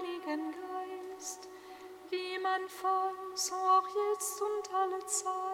Heiligen Geist, wie man vor so auch jetzt und alle Zeit.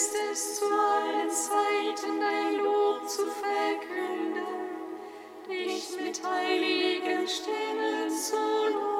ist es zu allen Zeiten dein Lob zu verkünden, dich mit heiligen Stimmen zu loben.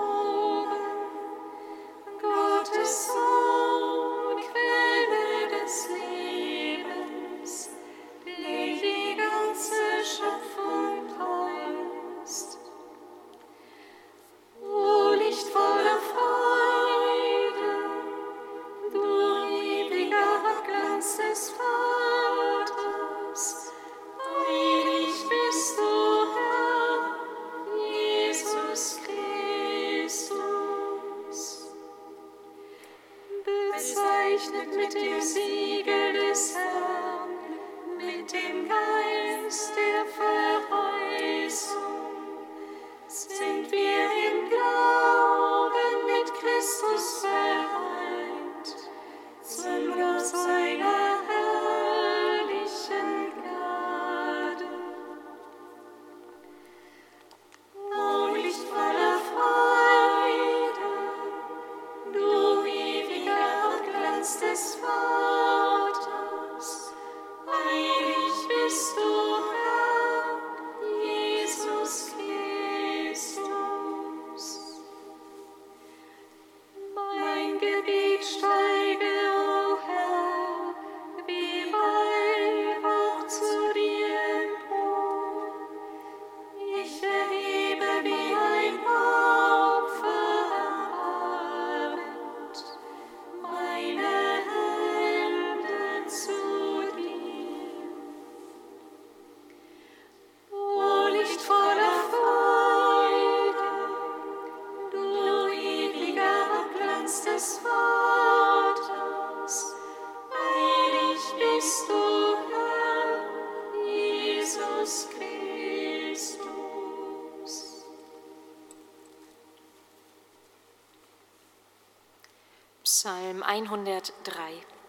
103.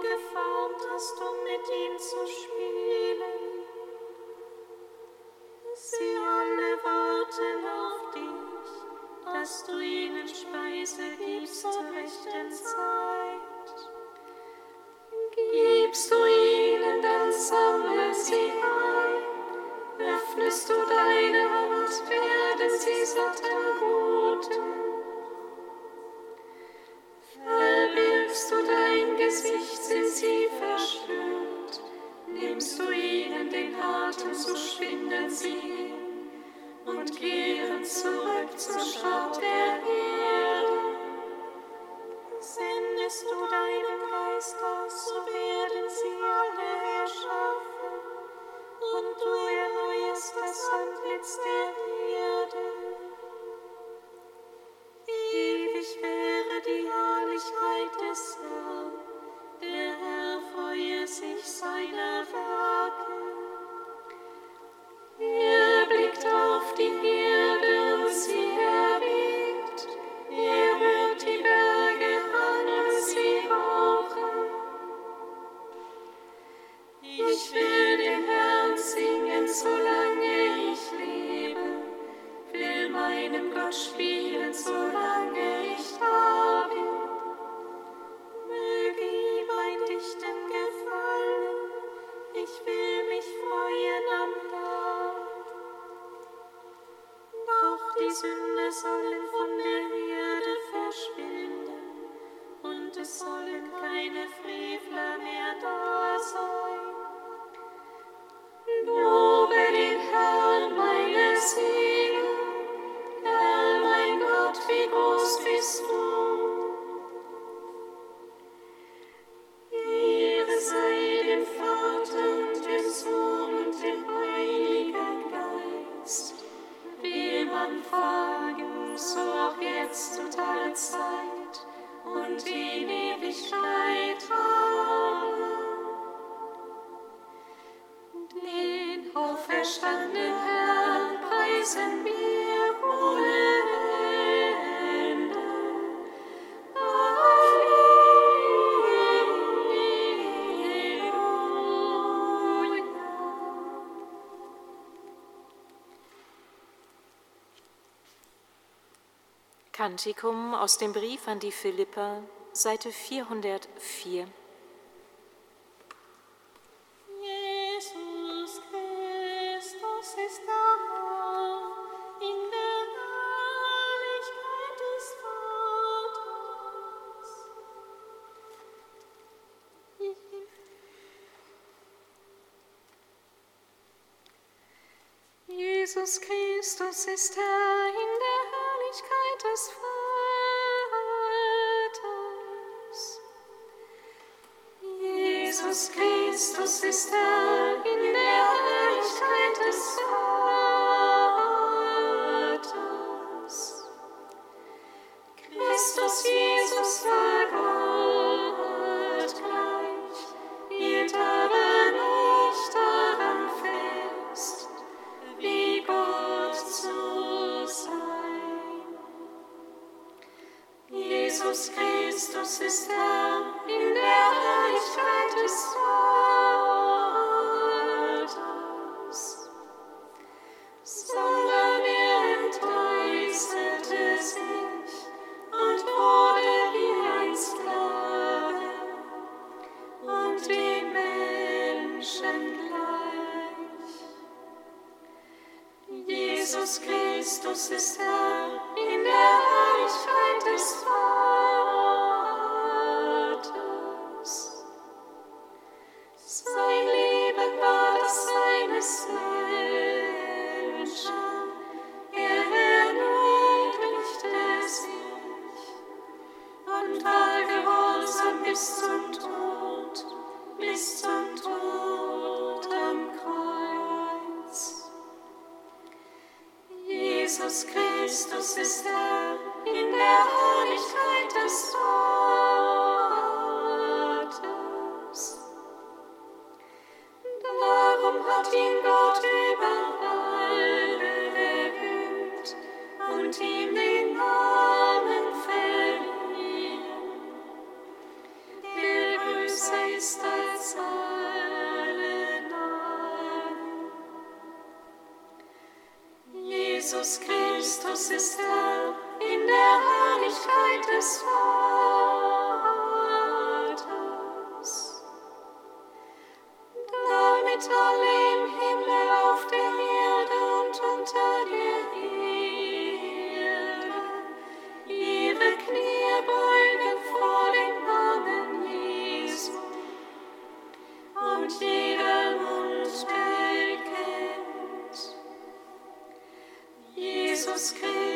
geformt hast, um mit ihm zu spielen. Sie alle warten auf dich, dass du ihnen Speise gibst zur rechten Zeit. Gibst du ihnen, dann sammle sie ein. Öffnest du deine Hand, werden sie satt. traten, so schwinden sie und kehren zurück zur Stadt der Erde. Sendest du deinen Geist aus, so werden sie alle erschaffen und du erneuerst das Antlitz der Erde. meinem Gott spielen, solange ich da Kantikum aus dem Brief an die Philippa, Seite 404. Jesus Christus ist da. Jesus Christus ist Herr in der is fine.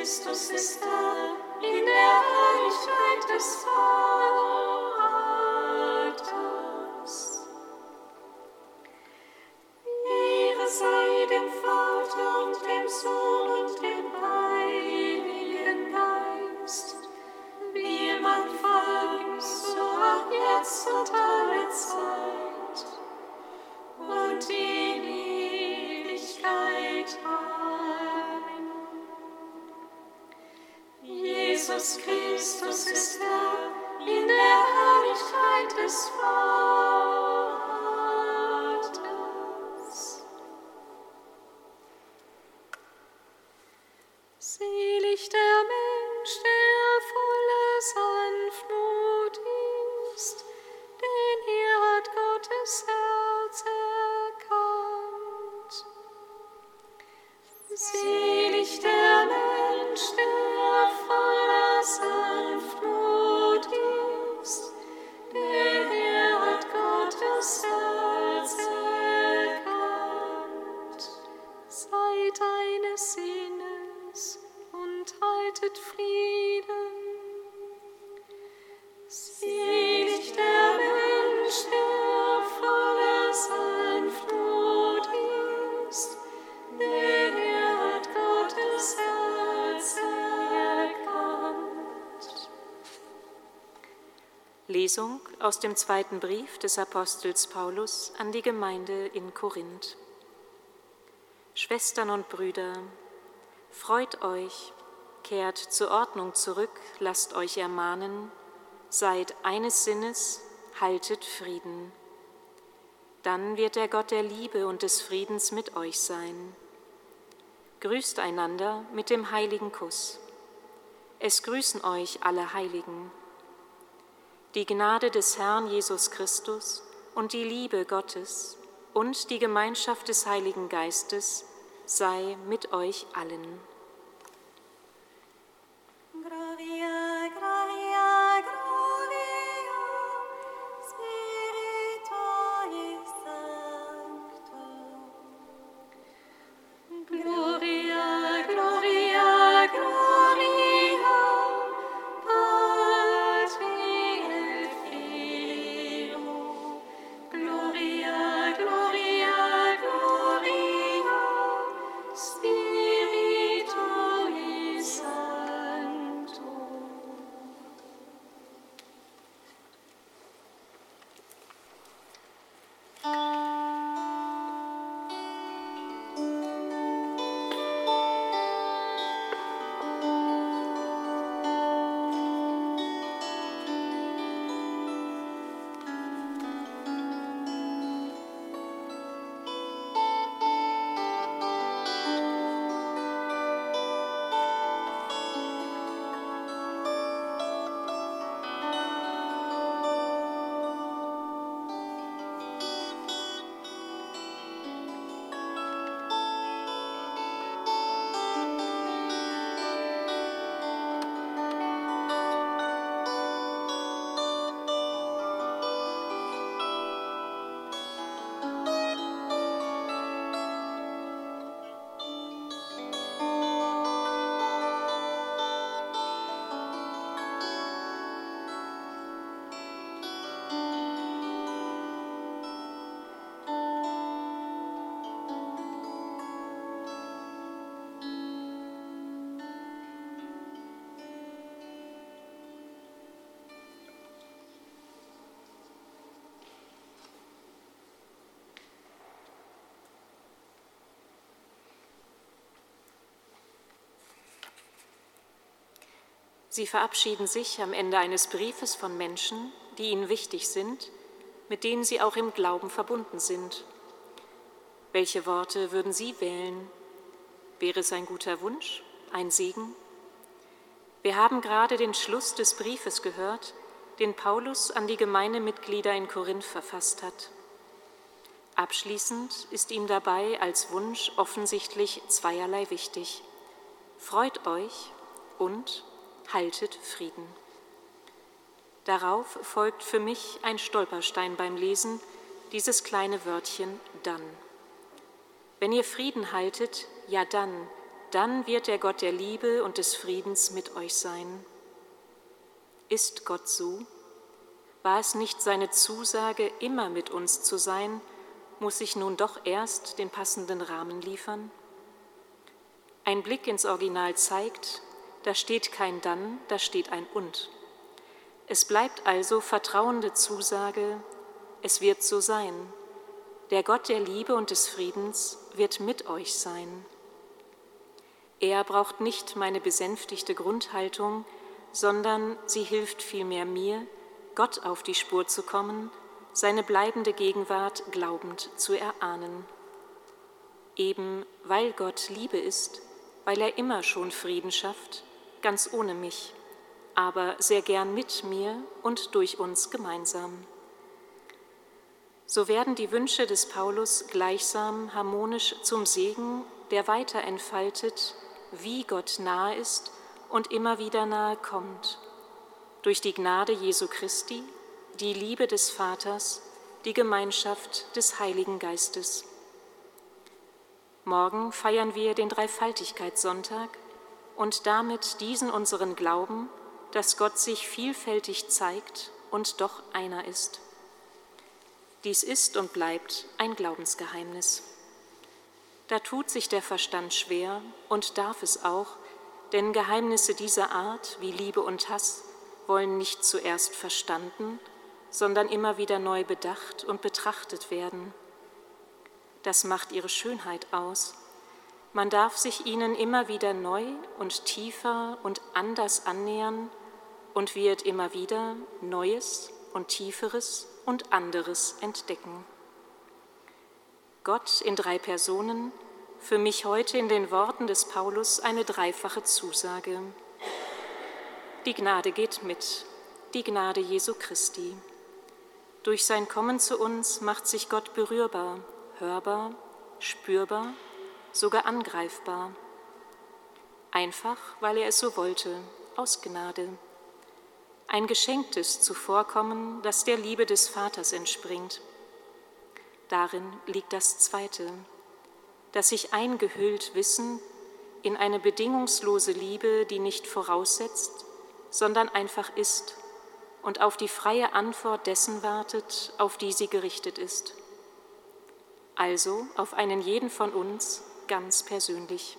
Christus ist da, in der Herrlichkeit des Vaters. Lesung aus dem zweiten Brief des Apostels Paulus an die Gemeinde in Korinth. Schwestern und Brüder, freut euch, kehrt zur Ordnung zurück, lasst euch ermahnen, seid eines Sinnes, haltet Frieden. Dann wird der Gott der Liebe und des Friedens mit euch sein. Grüßt einander mit dem heiligen Kuss. Es grüßen euch alle Heiligen. Die Gnade des Herrn Jesus Christus und die Liebe Gottes und die Gemeinschaft des Heiligen Geistes sei mit euch allen. Sie verabschieden sich am Ende eines Briefes von Menschen, die ihnen wichtig sind, mit denen sie auch im Glauben verbunden sind. Welche Worte würden Sie wählen? Wäre es ein guter Wunsch, ein Segen? Wir haben gerade den Schluss des Briefes gehört, den Paulus an die Gemeindemitglieder in Korinth verfasst hat. Abschließend ist ihm dabei als Wunsch offensichtlich zweierlei wichtig. Freut euch und haltet Frieden. Darauf folgt für mich ein Stolperstein beim Lesen, dieses kleine Wörtchen dann. Wenn ihr Frieden haltet, ja dann, dann wird der Gott der Liebe und des Friedens mit euch sein. Ist Gott so? War es nicht seine Zusage, immer mit uns zu sein, muss ich nun doch erst den passenden Rahmen liefern? Ein Blick ins Original zeigt, da steht kein dann, da steht ein und. Es bleibt also vertrauende Zusage, es wird so sein. Der Gott der Liebe und des Friedens wird mit euch sein. Er braucht nicht meine besänftigte Grundhaltung, sondern sie hilft vielmehr mir, Gott auf die Spur zu kommen, seine bleibende Gegenwart glaubend zu erahnen. Eben weil Gott Liebe ist, weil er immer schon Frieden schafft, ganz ohne mich, aber sehr gern mit mir und durch uns gemeinsam. So werden die Wünsche des Paulus gleichsam harmonisch zum Segen, der weiter entfaltet, wie Gott nahe ist und immer wieder nahe kommt, durch die Gnade Jesu Christi, die Liebe des Vaters, die Gemeinschaft des Heiligen Geistes. Morgen feiern wir den Dreifaltigkeitssonntag und damit diesen unseren Glauben, dass Gott sich vielfältig zeigt und doch einer ist. Dies ist und bleibt ein Glaubensgeheimnis. Da tut sich der Verstand schwer und darf es auch, denn Geheimnisse dieser Art wie Liebe und Hass wollen nicht zuerst verstanden, sondern immer wieder neu bedacht und betrachtet werden. Das macht ihre Schönheit aus man darf sich ihnen immer wieder neu und tiefer und anders annähern und wird immer wieder Neues und Tieferes und anderes entdecken. Gott in drei Personen, für mich heute in den Worten des Paulus eine dreifache Zusage. Die Gnade geht mit, die Gnade Jesu Christi. Durch sein Kommen zu uns macht sich Gott berührbar, hörbar, spürbar, sogar angreifbar. Einfach, weil er es so wollte, aus Gnade. Ein geschenktes Zuvorkommen, das der Liebe des Vaters entspringt. Darin liegt das Zweite, dass sich eingehüllt wissen in eine bedingungslose Liebe, die nicht voraussetzt, sondern einfach ist und auf die freie Antwort dessen wartet, auf die sie gerichtet ist. Also auf einen jeden von uns ganz persönlich.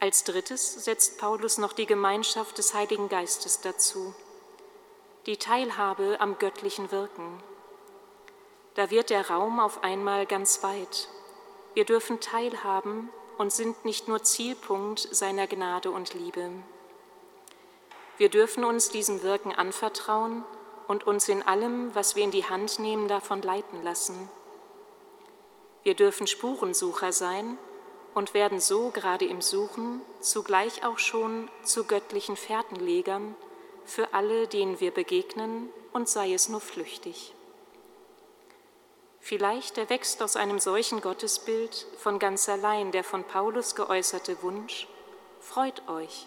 Als drittes setzt Paulus noch die Gemeinschaft des Heiligen Geistes dazu, die Teilhabe am göttlichen Wirken. Da wird der Raum auf einmal ganz weit. Wir dürfen teilhaben und sind nicht nur Zielpunkt seiner Gnade und Liebe. Wir dürfen uns diesem Wirken anvertrauen und uns in allem, was wir in die Hand nehmen, davon leiten lassen. Wir dürfen Spurensucher sein und werden so gerade im Suchen zugleich auch schon zu göttlichen Fährtenlegern für alle, denen wir begegnen, und sei es nur flüchtig. Vielleicht erwächst aus einem solchen Gottesbild von ganz allein der von Paulus geäußerte Wunsch, freut euch,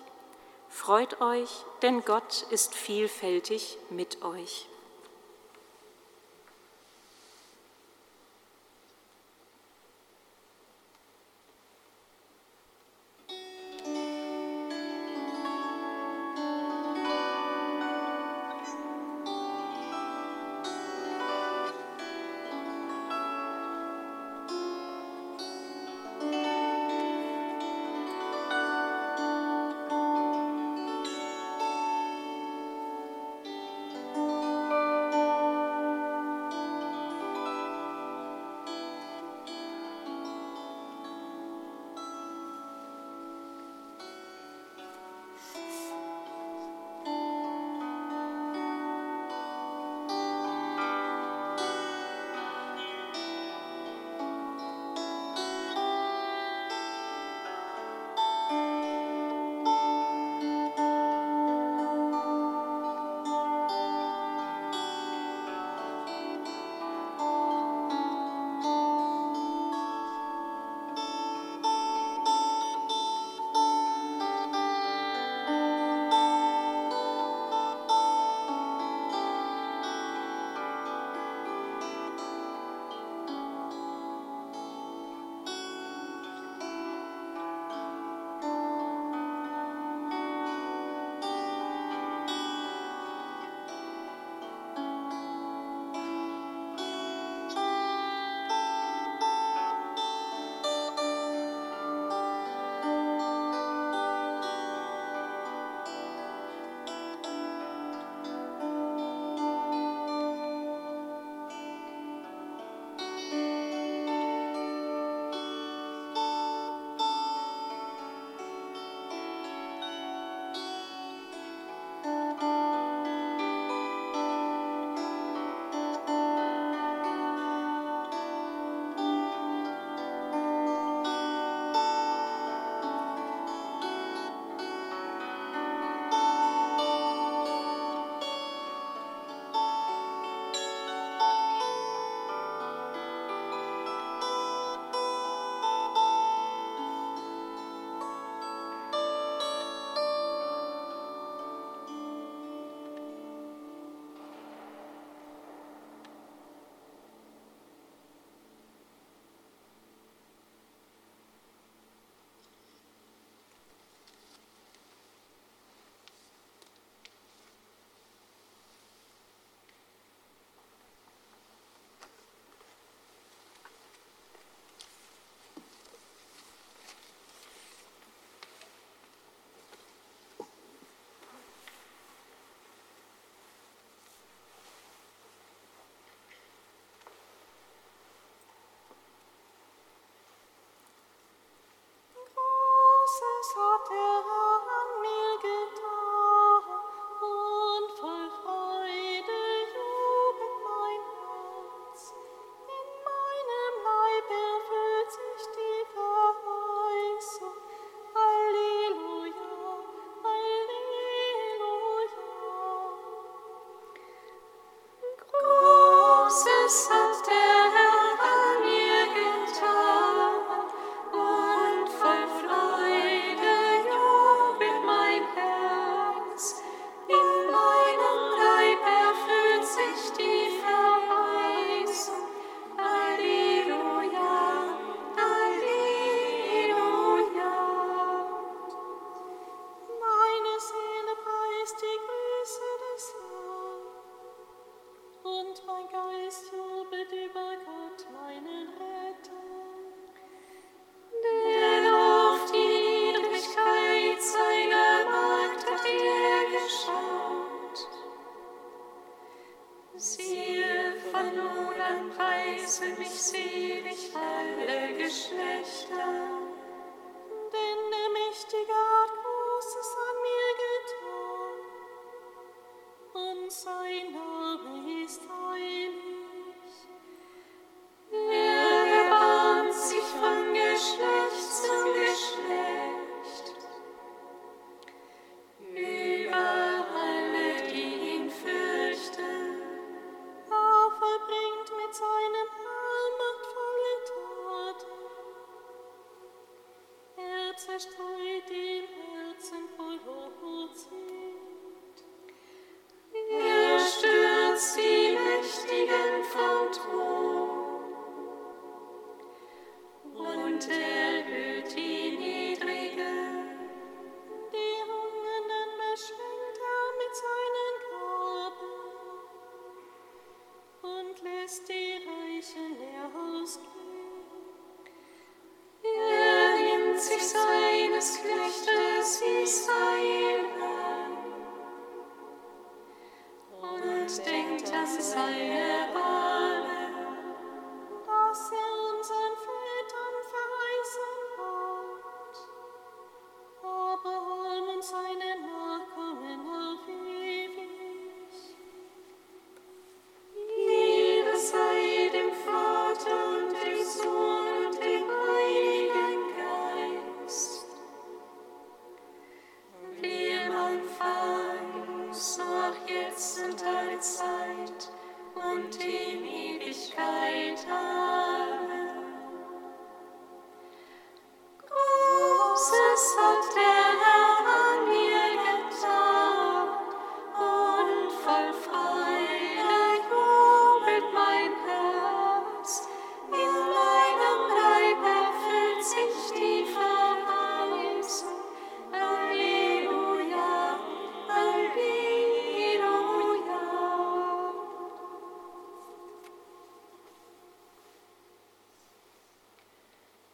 freut euch, denn Gott ist vielfältig mit euch.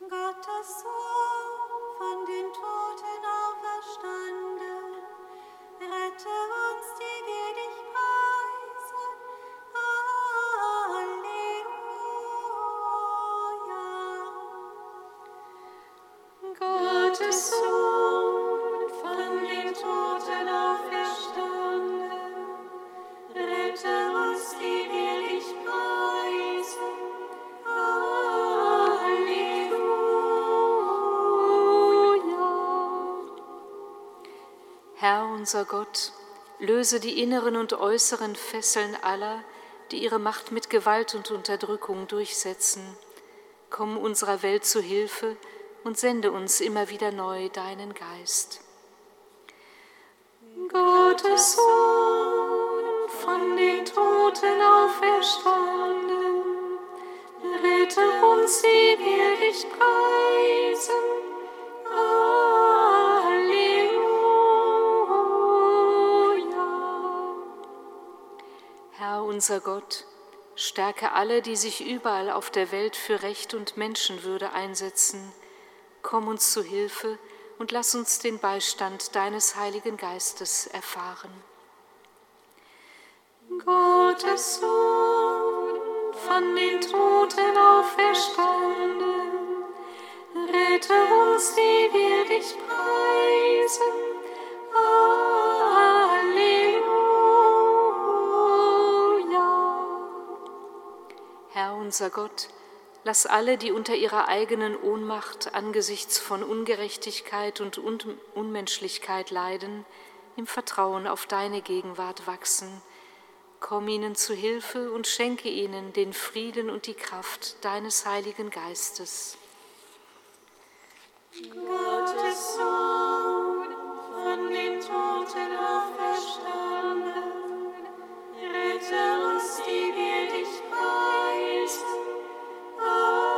Gottes Sohn von den Toten. Unser Gott, löse die inneren und äußeren Fesseln aller, die ihre Macht mit Gewalt und Unterdrückung durchsetzen. Komm unserer Welt zu Hilfe und sende uns immer wieder neu deinen Geist. Gottes Sohn, von den Toten auferstanden, rette uns, die wir dich preisen. Unser Gott, stärke alle, die sich überall auf der Welt für Recht und Menschenwürde einsetzen. Komm uns zu Hilfe und lass uns den Beistand deines Heiligen Geistes erfahren. Gottes Sohn, von den Toten auferstanden, rette uns, die wir dich preisen. Unser Gott, lass alle, die unter ihrer eigenen Ohnmacht angesichts von Ungerechtigkeit und Un Unmenschlichkeit leiden, im Vertrauen auf deine Gegenwart wachsen. Komm ihnen zu Hilfe und schenke ihnen den Frieden und die Kraft deines Heiligen Geistes. Gottes Sohn, von den Toten auferstanden, rette uns, die wir dich preisen. eins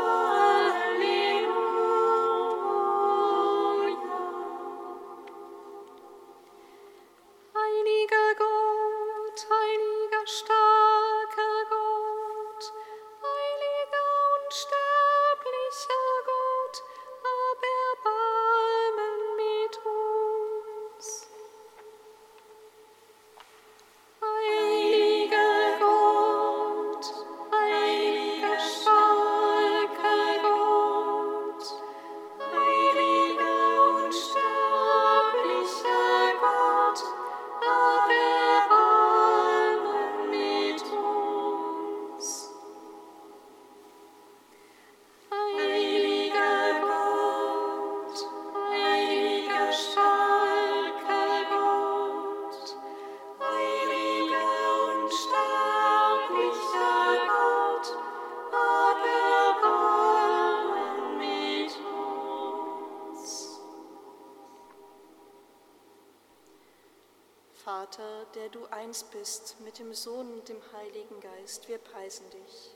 mit dem Sohn und dem Heiligen Geist. Wir preisen dich.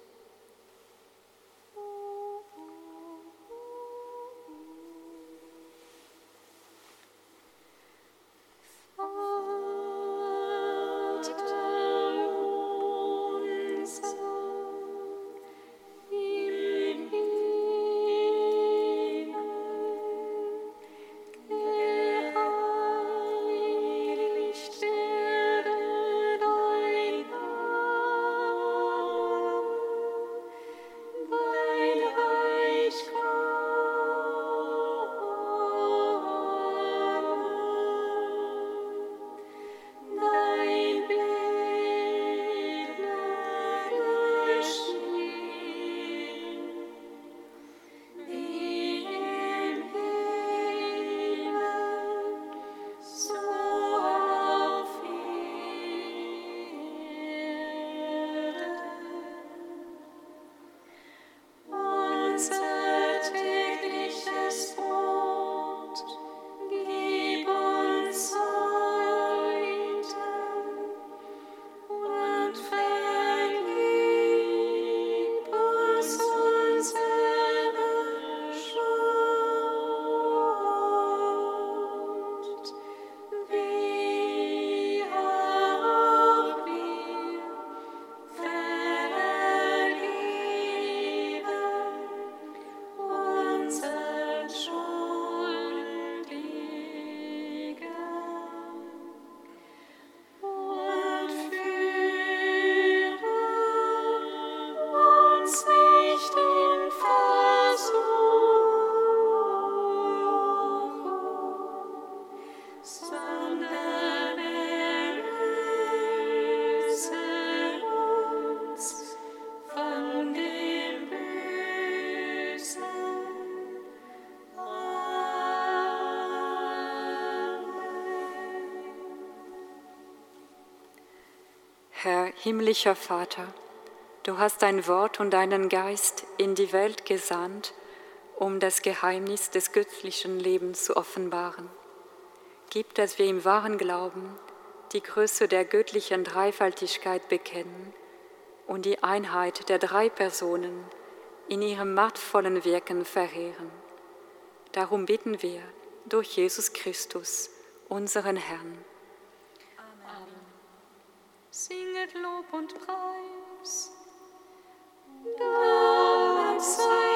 Herr himmlischer Vater, du hast dein Wort und deinen Geist in die Welt gesandt, um das Geheimnis des göttlichen Lebens zu offenbaren. Gib, dass wir im wahren Glauben die Größe der göttlichen Dreifaltigkeit bekennen und die Einheit der drei Personen in ihrem machtvollen Wirken verehren. Darum bitten wir durch Jesus Christus, unseren Herrn. Singet Lob und Preis. Dank sei